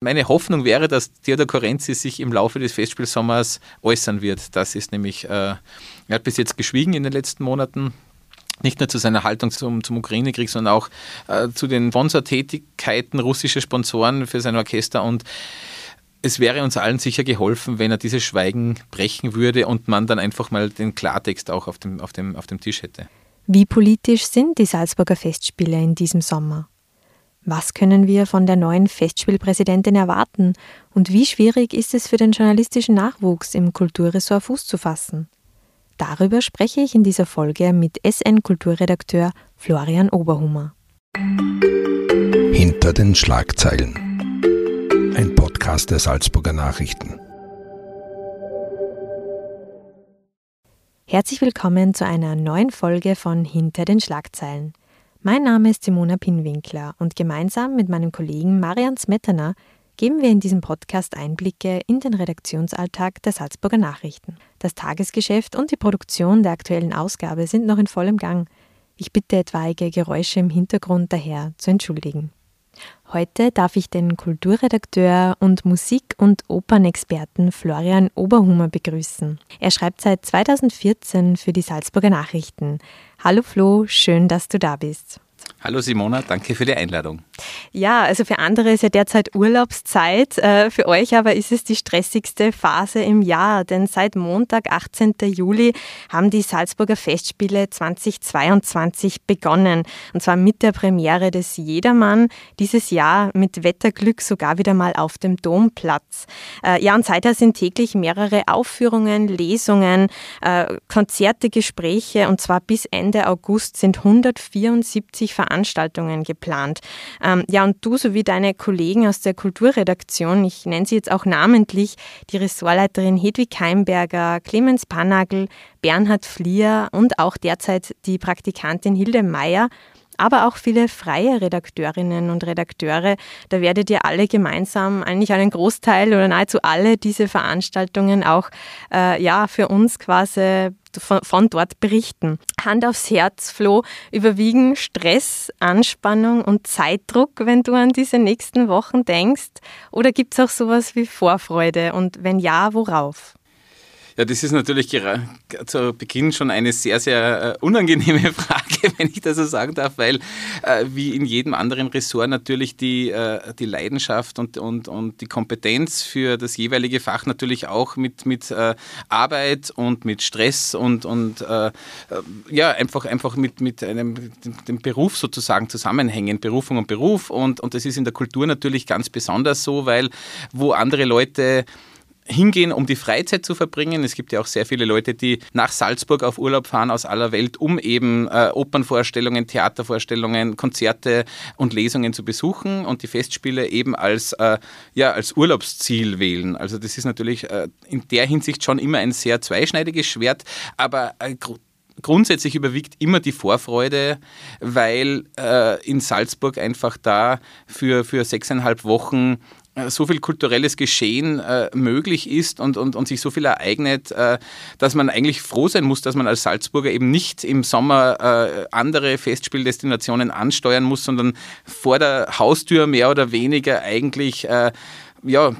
Meine Hoffnung wäre, dass Theodor Korenzi sich im Laufe des Festspielsommers äußern wird. Das ist nämlich, äh, er hat bis jetzt geschwiegen in den letzten Monaten nicht nur zu seiner Haltung zum, zum Ukraine-Krieg, sondern auch äh, zu den Sponsortätigkeiten russischer Sponsoren für sein Orchester. Und es wäre uns allen sicher geholfen, wenn er dieses Schweigen brechen würde und man dann einfach mal den Klartext auch auf dem, auf dem, auf dem Tisch hätte. Wie politisch sind die Salzburger Festspiele in diesem Sommer? Was können wir von der neuen Festspielpräsidentin erwarten und wie schwierig ist es für den journalistischen Nachwuchs im Kulturressort Fuß zu fassen? Darüber spreche ich in dieser Folge mit SN-Kulturredakteur Florian Oberhummer. Hinter den Schlagzeilen. Ein Podcast der Salzburger Nachrichten. Herzlich willkommen zu einer neuen Folge von Hinter den Schlagzeilen. Mein Name ist Simona Pinwinkler und gemeinsam mit meinem Kollegen Marian Smetana geben wir in diesem Podcast Einblicke in den Redaktionsalltag der Salzburger Nachrichten. Das Tagesgeschäft und die Produktion der aktuellen Ausgabe sind noch in vollem Gang. Ich bitte etwaige Geräusche im Hintergrund daher zu entschuldigen. Heute darf ich den Kulturredakteur und Musik- und Opernexperten Florian Oberhummer begrüßen. Er schreibt seit 2014 für die Salzburger Nachrichten. Hallo Flo, schön, dass du da bist. Hallo Simona, danke für die Einladung. Ja, also für andere ist ja derzeit Urlaubszeit, äh, für euch aber ist es die stressigste Phase im Jahr, denn seit Montag, 18. Juli, haben die Salzburger Festspiele 2022 begonnen. Und zwar mit der Premiere des Jedermann, dieses Jahr mit Wetterglück sogar wieder mal auf dem Domplatz. Äh, ja, und seither sind täglich mehrere Aufführungen, Lesungen, äh, Konzerte, Gespräche und zwar bis Ende August sind 174 Veranstaltungen Veranstaltungen geplant. Ähm, ja, und du sowie deine Kollegen aus der Kulturredaktion, ich nenne sie jetzt auch namentlich, die Ressortleiterin Hedwig Heimberger, Clemens Panagel, Bernhard Flier und auch derzeit die Praktikantin Hilde Meyer, aber auch viele freie Redakteurinnen und Redakteure. Da werdet ihr alle gemeinsam eigentlich einen Großteil oder nahezu alle diese Veranstaltungen auch äh, ja, für uns quasi von, von, dort berichten. Hand aufs Herz, Flo, überwiegen Stress, Anspannung und Zeitdruck, wenn du an diese nächsten Wochen denkst? Oder gibt es auch sowas wie Vorfreude? Und wenn ja, worauf? Ja, das ist natürlich zu Beginn schon eine sehr, sehr äh, unangenehme Frage, wenn ich das so sagen darf, weil äh, wie in jedem anderen Ressort natürlich die, äh, die Leidenschaft und, und, und die Kompetenz für das jeweilige Fach natürlich auch mit, mit Arbeit und mit Stress und, und ja, einfach, einfach mit, mit einem, dem Beruf sozusagen zusammenhängen, Berufung und Beruf. Und, und das ist in der Kultur natürlich ganz besonders so, weil wo andere Leute hingehen, um die Freizeit zu verbringen. Es gibt ja auch sehr viele Leute, die nach Salzburg auf Urlaub fahren aus aller Welt, um eben äh, Opernvorstellungen, Theatervorstellungen, Konzerte und Lesungen zu besuchen und die Festspiele eben als, äh, ja, als Urlaubsziel wählen. Also das ist natürlich äh, in der Hinsicht schon immer ein sehr zweischneidiges Schwert, aber äh, grundsätzlich überwiegt immer die Vorfreude, weil äh, in Salzburg einfach da für, für sechseinhalb Wochen so viel kulturelles Geschehen äh, möglich ist und, und, und sich so viel ereignet, äh, dass man eigentlich froh sein muss, dass man als Salzburger eben nicht im Sommer äh, andere Festspieldestinationen ansteuern muss, sondern vor der Haustür mehr oder weniger eigentlich äh, ja,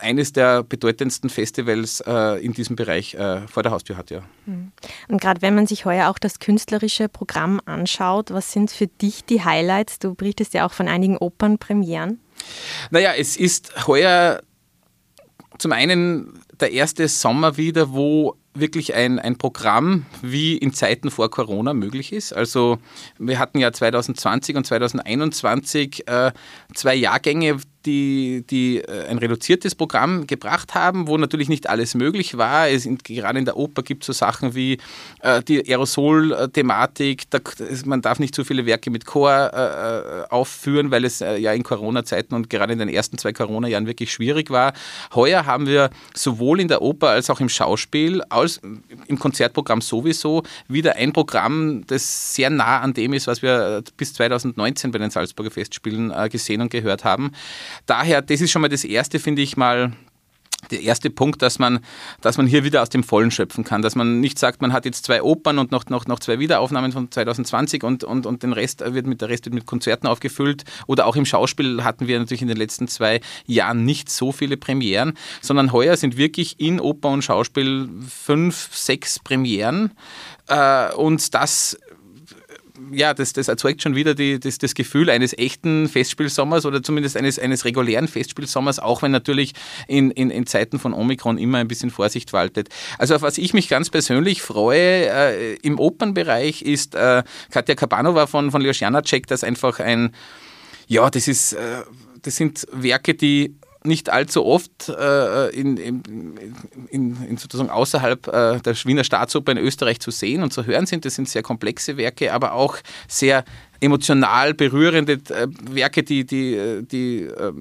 eines der bedeutendsten Festivals äh, in diesem Bereich äh, vor der Haustür hat, ja. Hm. Und gerade wenn man sich heuer auch das künstlerische Programm anschaut, was sind für dich die Highlights? Du berichtest ja auch von einigen Opernpremieren. Naja, es ist heuer zum einen der erste Sommer wieder, wo wirklich ein, ein Programm wie in Zeiten vor Corona möglich ist. Also wir hatten ja 2020 und 2021 äh, zwei Jahrgänge, die, die äh, ein reduziertes Programm gebracht haben, wo natürlich nicht alles möglich war. Es, gerade in der Oper gibt es so Sachen wie äh, die Aerosol-Thematik, man darf nicht zu viele Werke mit Chor äh, aufführen, weil es äh, ja in Corona-Zeiten und gerade in den ersten zwei Corona-Jahren wirklich schwierig war. Heuer haben wir sowohl in der Oper als auch im Schauspiel, als im Konzertprogramm sowieso, wieder ein Programm, das sehr nah an dem ist, was wir bis 2019 bei den Salzburger Festspielen äh, gesehen und gehört haben. Daher, das ist schon mal das Erste, finde ich mal, der erste Punkt, dass man, dass man hier wieder aus dem Vollen schöpfen kann, dass man nicht sagt, man hat jetzt zwei Opern und noch, noch, noch zwei Wiederaufnahmen von 2020 und, und, und den Rest wird mit, der Rest wird mit Konzerten aufgefüllt. Oder auch im Schauspiel hatten wir natürlich in den letzten zwei Jahren nicht so viele Premieren, sondern heuer sind wirklich in Oper und Schauspiel fünf, sechs Premieren. Äh, und das ja, das, das erzeugt schon wieder die, das, das Gefühl eines echten Festspielsommers oder zumindest eines, eines regulären Festspielsommers, auch wenn natürlich in, in, in Zeiten von Omikron immer ein bisschen Vorsicht waltet. Also auf was ich mich ganz persönlich freue äh, im Opernbereich ist äh, Katja Kabanova von, von Leos Janacek, das einfach ein, ja, das ist, äh, das sind Werke, die nicht allzu oft äh, in, in, in, in, sozusagen außerhalb äh, der Wiener Staatsoper in Österreich zu sehen und zu hören sind. Das sind sehr komplexe Werke, aber auch sehr emotional berührende äh, Werke, die, die, äh, die äh,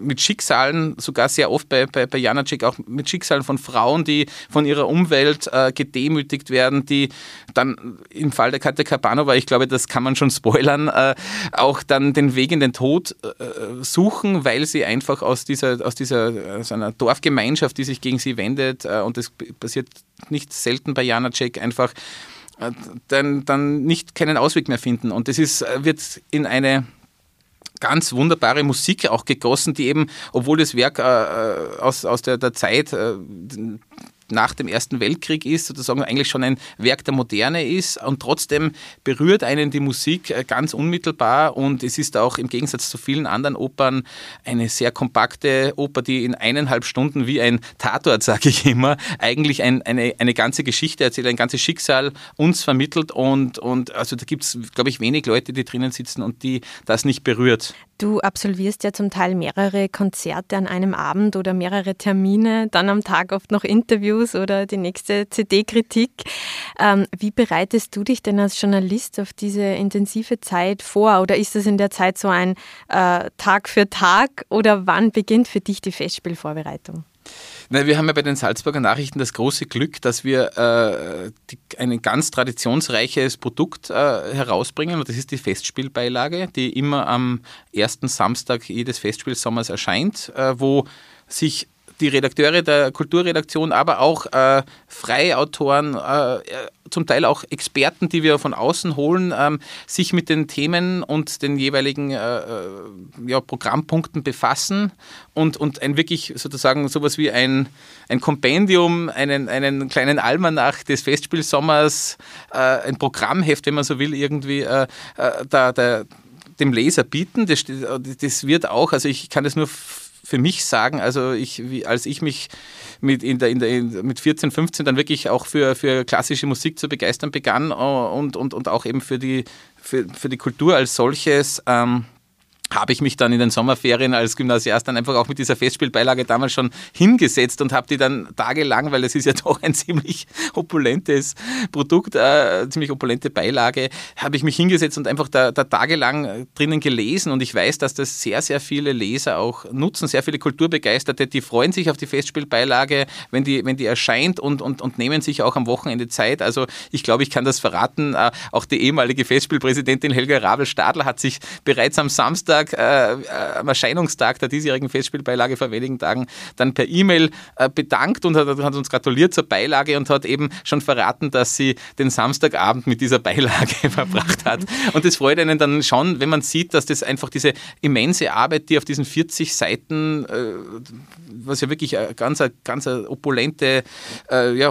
mit Schicksalen, sogar sehr oft bei, bei, bei Janacek, auch mit Schicksalen von Frauen, die von ihrer Umwelt äh, gedemütigt werden, die dann im Fall der Katja Kabanova, ich glaube, das kann man schon spoilern, auch dann den Weg in den Tod suchen, weil sie einfach aus dieser, aus dieser aus einer Dorfgemeinschaft, die sich gegen sie wendet, und das passiert nicht selten bei Janacek, einfach dann, dann nicht keinen Ausweg mehr finden. Und das ist, äh, wird in eine ganz wunderbare Musik auch gegossen, die eben, obwohl das Werk äh, äh aus, aus der, der Zeit äh, nach dem Ersten Weltkrieg ist, sozusagen eigentlich schon ein Werk der Moderne ist und trotzdem berührt einen die Musik äh, ganz unmittelbar und es ist auch im Gegensatz zu vielen anderen Opern eine sehr kompakte Oper, die in eineinhalb Stunden wie ein Tatort, sage ich immer, eigentlich ein, eine, eine ganze Geschichte erzählt, ein ganzes Schicksal uns vermittelt und, und also da gibt es, glaube ich, wenig Leute, die drinnen sitzen und die das nicht berührt. Du absolvierst ja zum Teil mehrere Konzerte an einem Abend oder mehrere Termine, dann am Tag oft noch Interviews oder die nächste CD-Kritik. Ähm, wie bereitest du dich denn als Journalist auf diese intensive Zeit vor? Oder ist das in der Zeit so ein äh, Tag für Tag? Oder wann beginnt für dich die Festspielvorbereitung? Na, wir haben ja bei den Salzburger Nachrichten das große Glück, dass wir äh, die, ein ganz traditionsreiches Produkt äh, herausbringen und das ist die Festspielbeilage, die immer am ersten Samstag jedes Festspielsommers erscheint, äh, wo sich die Redakteure der Kulturredaktion, aber auch äh, freie Autoren, äh, zum Teil auch Experten, die wir von außen holen, ähm, sich mit den Themen und den jeweiligen äh, äh, ja, Programmpunkten befassen und, und ein wirklich sozusagen sowas wie ein, ein Kompendium, einen, einen kleinen Almanach des Festspielsommers, äh, ein Programmheft, wenn man so will, irgendwie äh, äh, da, da, dem Leser bieten. Das, das wird auch, also ich kann das nur für mich sagen, also ich, wie, als ich mich mit, in der, in der, mit 14, 15 dann wirklich auch für, für klassische Musik zu begeistern begann äh, und, und, und auch eben für die, für, für die Kultur als solches, ähm, habe ich mich dann in den Sommerferien als Gymnasiast dann einfach auch mit dieser Festspielbeilage damals schon hingesetzt und habe die dann tagelang, weil es ist ja doch ein ziemlich opulentes Produkt, äh, ziemlich opulente Beilage, habe ich mich hingesetzt und einfach da, da tagelang drinnen gelesen und ich weiß, dass das sehr, sehr viele Leser auch nutzen, sehr viele Kulturbegeisterte, die freuen sich auf die Festspielbeilage, wenn die, wenn die erscheint und, und, und nehmen sich auch am Wochenende Zeit. Also ich glaube, ich kann das verraten. Äh, auch die ehemalige Festspielpräsidentin Helga Rabel-Stadler hat sich bereits am Samstag Samstag, äh, am Erscheinungstag der diesjährigen Festspielbeilage vor wenigen Tagen, dann per E-Mail äh, bedankt und hat, hat, uns gratuliert zur Beilage und hat eben schon verraten, dass sie den Samstagabend mit dieser Beilage verbracht hat. Und das freut einen dann schon, wenn man sieht, dass das einfach diese immense Arbeit, die auf diesen 40 Seiten, äh, was ja wirklich ganz, ganz opulente, äh, ja,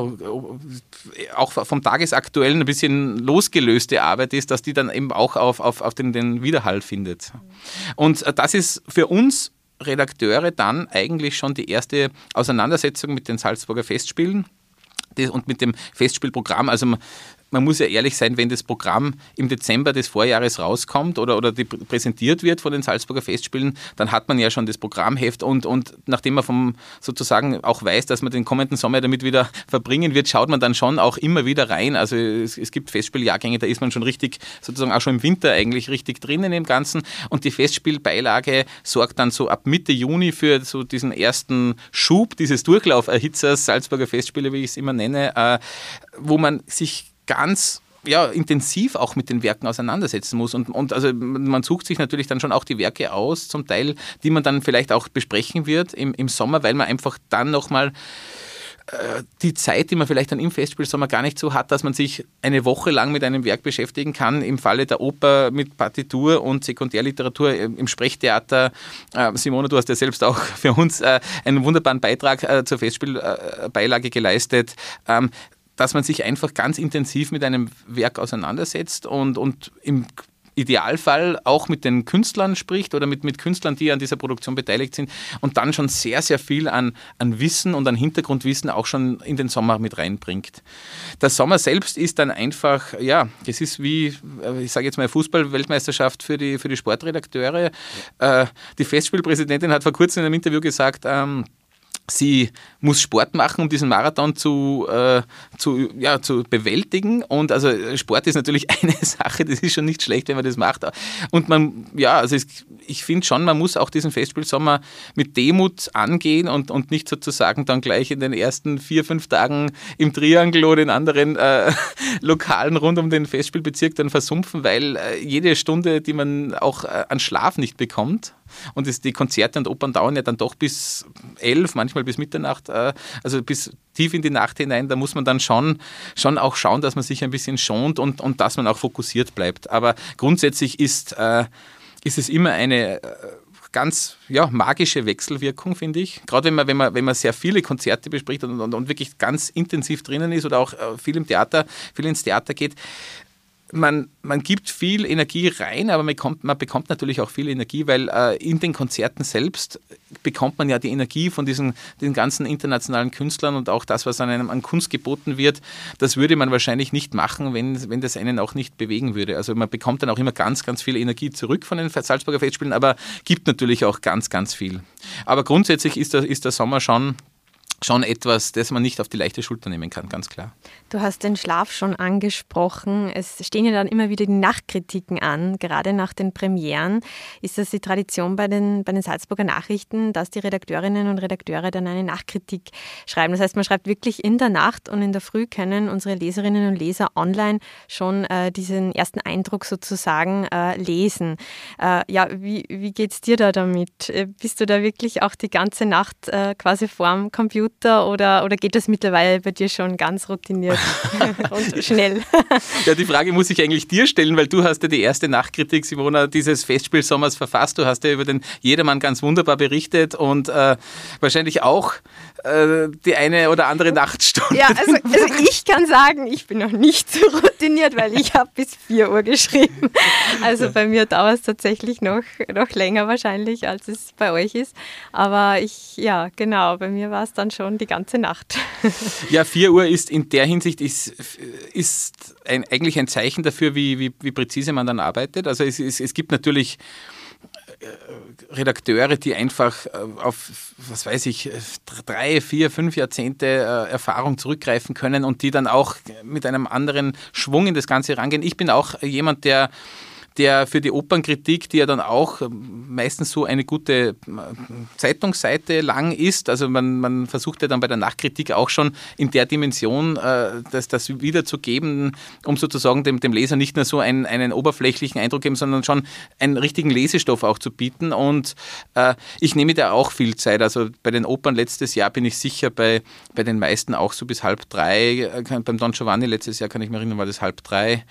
auch vom Tagesaktuellen ein bisschen losgelöste Arbeit ist, dass die dann eben auch auf, auf, auf den, den Widerhall findet. Und äh, das ist für uns Redakteure dann eigentlich schon die erste Auseinandersetzung mit den Salzburger Festspielen und mit dem Festspielprogramm. Also man muss ja ehrlich sein, wenn das Programm im Dezember des Vorjahres rauskommt oder, oder präsentiert wird von den Salzburger Festspielen, dann hat man ja schon das Programmheft und, und nachdem man vom sozusagen auch weiß, dass man den kommenden Sommer damit wieder verbringen wird, schaut man dann schon auch immer wieder rein. Also es, es gibt Festspieljahrgänge, da ist man schon richtig, sozusagen auch schon im Winter eigentlich richtig drinnen im Ganzen und die Festspielbeilage sorgt dann so ab Mitte Juni für so diesen ersten Schub dieses Durchlauferhitzers, Salzburger Festspiele, wie ich es immer nenne, äh, wo man sich ganz ja, intensiv auch mit den Werken auseinandersetzen muss. Und, und also man sucht sich natürlich dann schon auch die Werke aus, zum Teil, die man dann vielleicht auch besprechen wird im, im Sommer, weil man einfach dann nochmal äh, die Zeit, die man vielleicht dann im Festspielsommer gar nicht so hat, dass man sich eine Woche lang mit einem Werk beschäftigen kann. Im Falle der Oper mit Partitur und Sekundärliteratur im Sprechtheater. Äh, Simone, du hast ja selbst auch für uns äh, einen wunderbaren Beitrag zur Festspielbeilage geleistet. Ähm, dass man sich einfach ganz intensiv mit einem Werk auseinandersetzt und, und im Idealfall auch mit den Künstlern spricht oder mit, mit Künstlern, die an dieser Produktion beteiligt sind und dann schon sehr, sehr viel an, an Wissen und an Hintergrundwissen auch schon in den Sommer mit reinbringt. Der Sommer selbst ist dann einfach, ja, das ist wie, äh, ich sage jetzt mal, Fußball-Weltmeisterschaft für die, für die Sportredakteure. Äh, die Festspielpräsidentin hat vor kurzem in einem Interview gesagt, ähm, Sie muss Sport machen, um diesen Marathon zu, äh, zu, ja, zu bewältigen. Und also Sport ist natürlich eine Sache, das ist schon nicht schlecht, wenn man das macht. Und man, ja, also es, ich finde schon, man muss auch diesen Festspielsommer mit Demut angehen und, und nicht sozusagen dann gleich in den ersten vier, fünf Tagen im Triangel oder in anderen äh, Lokalen rund um den Festspielbezirk dann versumpfen, weil äh, jede Stunde, die man auch äh, an Schlaf nicht bekommt, und das, die Konzerte und Opern dauern ja dann doch bis elf, manchmal bis Mitternacht, äh, also bis tief in die Nacht hinein. Da muss man dann schon, schon auch schauen, dass man sich ein bisschen schont und, und dass man auch fokussiert bleibt. Aber grundsätzlich ist, äh, ist es immer eine äh, ganz ja, magische Wechselwirkung, finde ich. Gerade wenn man, wenn, man, wenn man sehr viele Konzerte bespricht und, und, und wirklich ganz intensiv drinnen ist oder auch viel im Theater, viel ins Theater geht, man, man gibt viel Energie rein, aber man, kommt, man bekommt natürlich auch viel Energie, weil äh, in den Konzerten selbst bekommt man ja die Energie von diesen den ganzen internationalen Künstlern und auch das, was an einem an Kunst geboten wird, das würde man wahrscheinlich nicht machen, wenn, wenn das einen auch nicht bewegen würde. Also man bekommt dann auch immer ganz, ganz viel Energie zurück von den Salzburger Festspielen, aber gibt natürlich auch ganz, ganz viel. Aber grundsätzlich ist der, ist der Sommer schon schon etwas, das man nicht auf die leichte Schulter nehmen kann, ganz klar. Du hast den Schlaf schon angesprochen. Es stehen ja dann immer wieder die Nachtkritiken an, gerade nach den Premieren. Ist das die Tradition bei den, bei den Salzburger Nachrichten, dass die Redakteurinnen und Redakteure dann eine Nachtkritik schreiben? Das heißt, man schreibt wirklich in der Nacht und in der Früh können unsere Leserinnen und Leser online schon äh, diesen ersten Eindruck sozusagen äh, lesen. Äh, ja, wie, wie geht es dir da damit? Äh, bist du da wirklich auch die ganze Nacht äh, quasi vorm Computer? Computer oder, oder geht das mittlerweile bei dir schon ganz routiniert und schnell? ja, die Frage muss ich eigentlich dir stellen, weil du hast ja die erste Nachtkritik, Simona, dieses Festspielsommers verfasst. Du hast ja über den Jedermann ganz wunderbar berichtet und äh, wahrscheinlich auch äh, die eine oder andere Nachtstunde. Ja, also, also, ich kann sagen, ich bin noch nicht so routiniert, weil ich habe bis 4 Uhr geschrieben. Also bei mir dauert es tatsächlich noch, noch länger wahrscheinlich, als es bei euch ist. Aber ich, ja, genau, bei mir war es dann schon die ganze Nacht. Ja, 4 Uhr ist in der Hinsicht ist, ist ein, eigentlich ein Zeichen dafür, wie, wie, wie präzise man dann arbeitet. Also es, es, es gibt natürlich äh, Redakteure, die einfach äh, auf, was weiß ich, drei, vier, fünf Jahrzehnte äh, Erfahrung zurückgreifen können und die dann auch mit einem anderen Schwung in das Ganze rangehen. Ich bin auch jemand, der der für die Opernkritik, die ja dann auch meistens so eine gute Zeitungsseite lang ist, also man, man versucht ja dann bei der Nachkritik auch schon in der Dimension äh, das, das wiederzugeben, um sozusagen dem, dem Leser nicht nur so einen, einen oberflächlichen Eindruck geben, sondern schon einen richtigen Lesestoff auch zu bieten. Und äh, ich nehme da auch viel Zeit. Also bei den Opern letztes Jahr bin ich sicher bei, bei den meisten auch so bis halb drei. Äh, beim Don Giovanni letztes Jahr kann ich mich erinnern, war das halb drei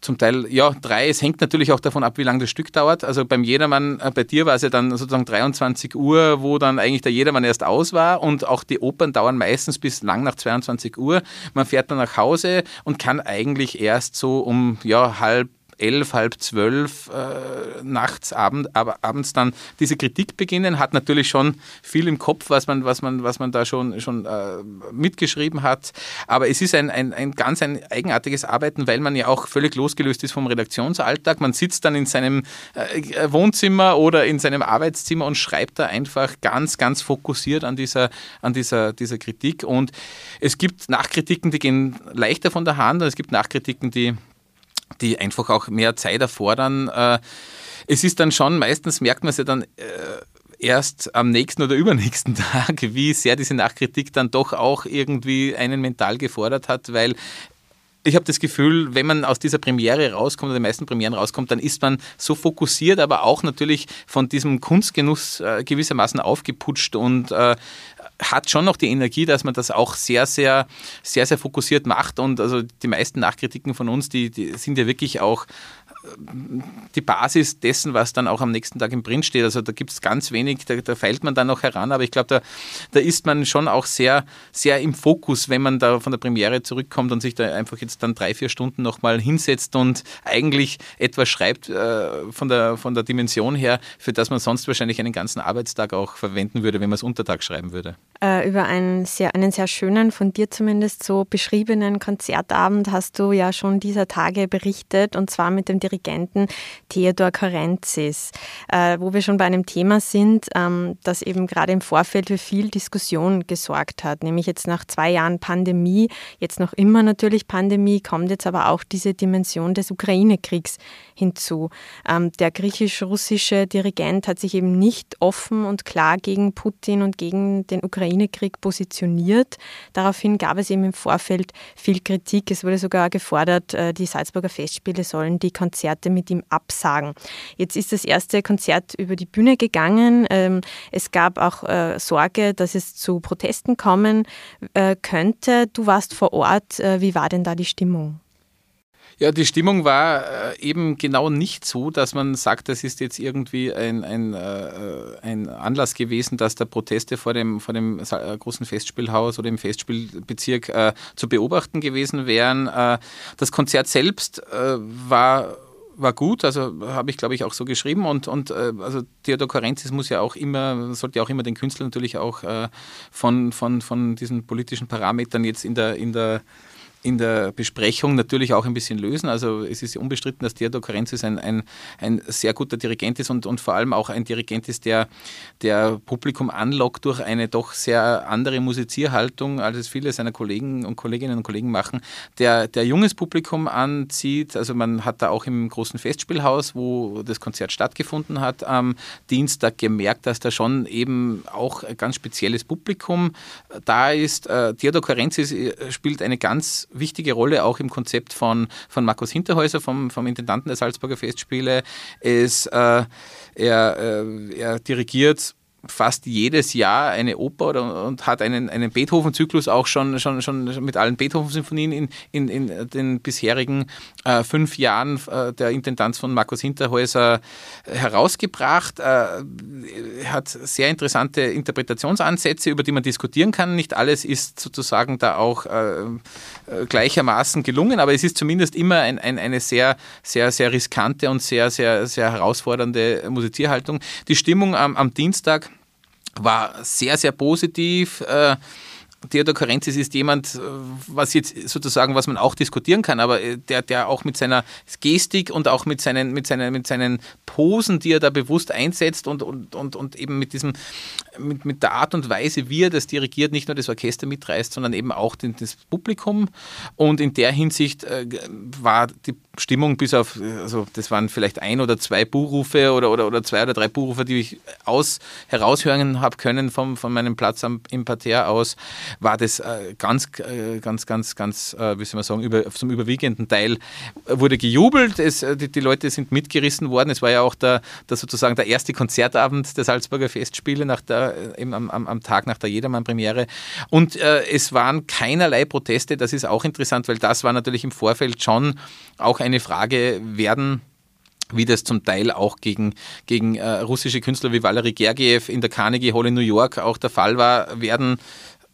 zum Teil, ja, drei. Es hängt natürlich auch davon ab, wie lange das Stück dauert. Also beim Jedermann, äh, bei dir war es ja dann sozusagen 23 Uhr, wo dann eigentlich der Jedermann erst aus war und auch die Opern dauern meistens bis lang nach 22 Uhr. Man fährt dann nach Hause und kann eigentlich erst so um ja, halb elf, halb zwölf äh, nachts, abend, aber abends dann diese Kritik beginnen, hat natürlich schon viel im Kopf, was man, was man, was man da schon, schon äh, mitgeschrieben hat. Aber es ist ein, ein, ein ganz ein eigenartiges Arbeiten, weil man ja auch völlig losgelöst ist vom Redaktionsalltag. Man sitzt dann in seinem äh, Wohnzimmer oder in seinem Arbeitszimmer und schreibt da einfach ganz, ganz fokussiert an dieser, an dieser, dieser Kritik. Und es gibt Nachkritiken, die gehen leichter von der Hand und es gibt Nachkritiken, die die einfach auch mehr Zeit erfordern. Äh, es ist dann schon, meistens merkt man es ja dann äh, erst am nächsten oder übernächsten Tag, wie sehr diese Nachkritik dann doch auch irgendwie einen mental gefordert hat, weil ich habe das Gefühl, wenn man aus dieser Premiere rauskommt, die meisten Premieren rauskommt, dann ist man so fokussiert, aber auch natürlich von diesem Kunstgenuss äh, gewissermaßen aufgeputscht und äh, hat schon noch die Energie, dass man das auch sehr, sehr, sehr, sehr fokussiert macht. Und also die meisten Nachkritiken von uns, die, die sind ja wirklich auch die Basis dessen, was dann auch am nächsten Tag im Print steht. Also da gibt es ganz wenig, da, da, feilt man dann noch heran, aber ich glaube, da, da ist man schon auch sehr, sehr im Fokus, wenn man da von der Premiere zurückkommt und sich da einfach jetzt dann drei, vier Stunden nochmal hinsetzt und eigentlich etwas schreibt äh, von, der, von der Dimension her, für das man sonst wahrscheinlich einen ganzen Arbeitstag auch verwenden würde, wenn man es Untertag schreiben würde. Äh, über einen sehr, einen sehr schönen, von dir zumindest so beschriebenen Konzertabend hast du ja schon dieser Tage berichtet und zwar mit dem Dirigenten Theodor Karenzis, äh, wo wir schon bei einem Thema sind, ähm, das eben gerade im Vorfeld für viel Diskussion gesorgt hat, nämlich jetzt nach zwei Jahren Pandemie, jetzt noch immer natürlich Pandemie, kommt jetzt aber auch diese Dimension des Ukraine-Kriegs hinzu. Ähm, der griechisch-russische Dirigent hat sich eben nicht offen und klar gegen Putin und gegen den Ukraine-Krieg positioniert. Daraufhin gab es eben im Vorfeld viel Kritik. Es wurde sogar gefordert, äh, die Salzburger Festspiele sollen die Konzerte mit ihm absagen. Jetzt ist das erste Konzert über die Bühne gegangen. Ähm, es gab auch äh, Sorge, dass es zu Protesten kommen äh, könnte. Du warst vor Ort. Wie war denn da die Stimmung? Ja, die Stimmung war äh, eben genau nicht so, dass man sagt, das ist jetzt irgendwie ein, ein, äh, ein Anlass gewesen, dass da Proteste vor dem, vor dem äh, großen Festspielhaus oder im Festspielbezirk äh, zu beobachten gewesen wären. Äh, das Konzert selbst äh, war war gut, also habe ich glaube ich auch so geschrieben und, und also Theodor Korenzis muss ja auch immer, sollte ja auch immer den Künstler natürlich auch von, von, von diesen politischen Parametern jetzt in der, in der in der Besprechung natürlich auch ein bisschen lösen. Also es ist unbestritten, dass Theodor Karenzis ein, ein, ein sehr guter Dirigent ist und, und vor allem auch ein Dirigent ist, der, der Publikum anlockt durch eine doch sehr andere Musizierhaltung, als es viele seiner Kollegen und Kolleginnen und Kollegen machen, der, der junges Publikum anzieht. Also man hat da auch im großen Festspielhaus, wo das Konzert stattgefunden hat, am Dienstag gemerkt, dass da schon eben auch ein ganz spezielles Publikum da ist. Äh, Theodor Karenzis äh, spielt eine ganz wichtige Rolle auch im Konzept von, von Markus Hinterhäuser, vom, vom Intendanten der Salzburger Festspiele. Es, äh, er, äh, er dirigiert fast jedes Jahr eine Oper oder, und hat einen, einen Beethoven-Zyklus auch schon, schon, schon mit allen Beethoven-Symphonien in, in, in den bisherigen äh, fünf Jahren äh, der Intendanz von Markus Hinterhäuser herausgebracht. Äh, hat sehr interessante Interpretationsansätze, über die man diskutieren kann. Nicht alles ist sozusagen da auch äh, gleichermaßen gelungen, aber es ist zumindest immer ein, ein, eine sehr, sehr, sehr riskante und sehr, sehr, sehr herausfordernde Musizierhaltung. Die Stimmung am, am Dienstag war sehr, sehr positiv. Äh, Theodor Karenzis ist jemand, äh, was jetzt sozusagen, was man auch diskutieren kann, aber äh, der, der auch mit seiner Gestik und auch mit seinen, mit seinen, mit seinen Posen, die er da bewusst einsetzt und, und, und, und eben mit diesem, mit, mit der Art und Weise, wie er das dirigiert, nicht nur das Orchester mitreißt, sondern eben auch den, das Publikum. Und in der Hinsicht äh, war die Stimmung bis auf, also das waren vielleicht ein oder zwei Buhrufe oder, oder, oder zwei oder drei Buhrufe, die ich aus, heraushören habe können vom, von meinem Platz am, im Parterre aus, war das äh, ganz, äh, ganz, ganz, ganz, äh, wie soll man sagen, über, zum überwiegenden Teil wurde gejubelt. Es, äh, die, die, Leute sind mitgerissen worden. Es war ja auch der, der sozusagen der erste Konzertabend der Salzburger Festspiele nach der, eben am, am, am Tag nach der Jedermann-Premiere. Und äh, es waren keinerlei Proteste. Das ist auch interessant, weil das war natürlich im Vorfeld schon auch eine Frage, werden wie das zum Teil auch gegen, gegen äh, russische Künstler wie Valery Gergiev in der Carnegie Hall in New York auch der Fall war, werden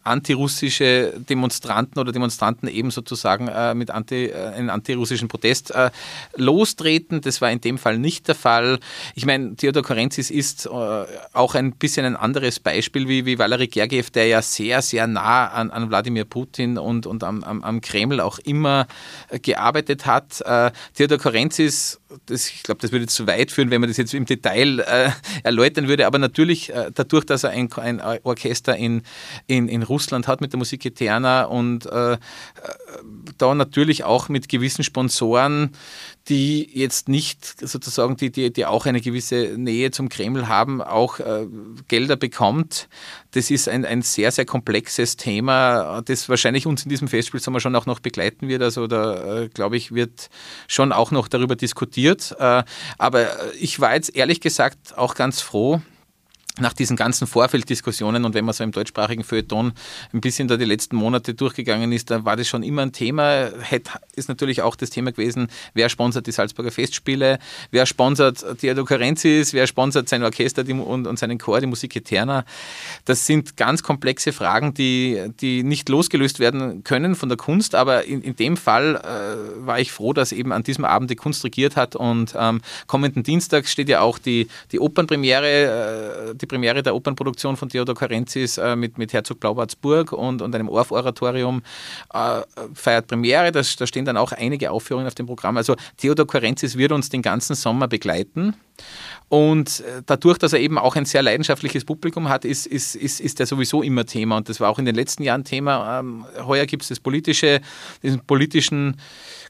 antirussische Demonstranten oder Demonstranten eben sozusagen äh, mit anti, äh, einen antirussischen Protest äh, lostreten. Das war in dem Fall nicht der Fall. Ich meine, Theodor Korenzis ist äh, auch ein bisschen ein anderes Beispiel wie, wie Valery Gergiev, der ja sehr, sehr nah an, an Wladimir Putin und, und am, am, am Kreml auch immer äh, gearbeitet hat. Äh, Theodor Korenzis das, ich glaube, das würde zu weit führen, wenn man das jetzt im Detail erläutern würde, aber natürlich dadurch, dass er ein, ein Orchester in, in, in Russland hat mit der Musik Eterna und äh, da natürlich auch mit gewissen Sponsoren, die jetzt nicht sozusagen, die, die, die auch eine gewisse Nähe zum Kreml haben, auch äh, Gelder bekommt. Das ist ein, ein sehr, sehr komplexes Thema, das wahrscheinlich uns in diesem Festspielsommer schon auch noch begleiten wird. Also da, äh, glaube ich, wird schon auch noch darüber diskutiert. Äh, aber ich war jetzt ehrlich gesagt auch ganz froh, nach diesen ganzen Vorfelddiskussionen und wenn man so im deutschsprachigen Feuilleton ein bisschen da die letzten Monate durchgegangen ist, da war das schon immer ein Thema. Ist natürlich auch das Thema gewesen, wer sponsert die Salzburger Festspiele, wer sponsert Theodor Carenzis, wer sponsert sein Orchester und, und seinen Chor, die Musik Eterna. Das sind ganz komplexe Fragen, die, die nicht losgelöst werden können von der Kunst, aber in, in dem Fall äh, war ich froh, dass eben an diesem Abend die Kunst regiert hat und ähm, kommenden Dienstag steht ja auch die, die Opernpremiere, äh, die Premiere der Opernproduktion von Theodor Karenzis äh, mit, mit Herzog Blaubartsburg und, und einem Orff-Oratorium äh, feiert Premiere. Das, da stehen dann auch einige Aufführungen auf dem Programm. Also Theodor Karenzis wird uns den ganzen Sommer begleiten. Und äh, dadurch, dass er eben auch ein sehr leidenschaftliches Publikum hat, ist, ist, ist, ist er sowieso immer Thema. Und das war auch in den letzten Jahren Thema. Ähm, heuer gibt es das politische, diesen politischen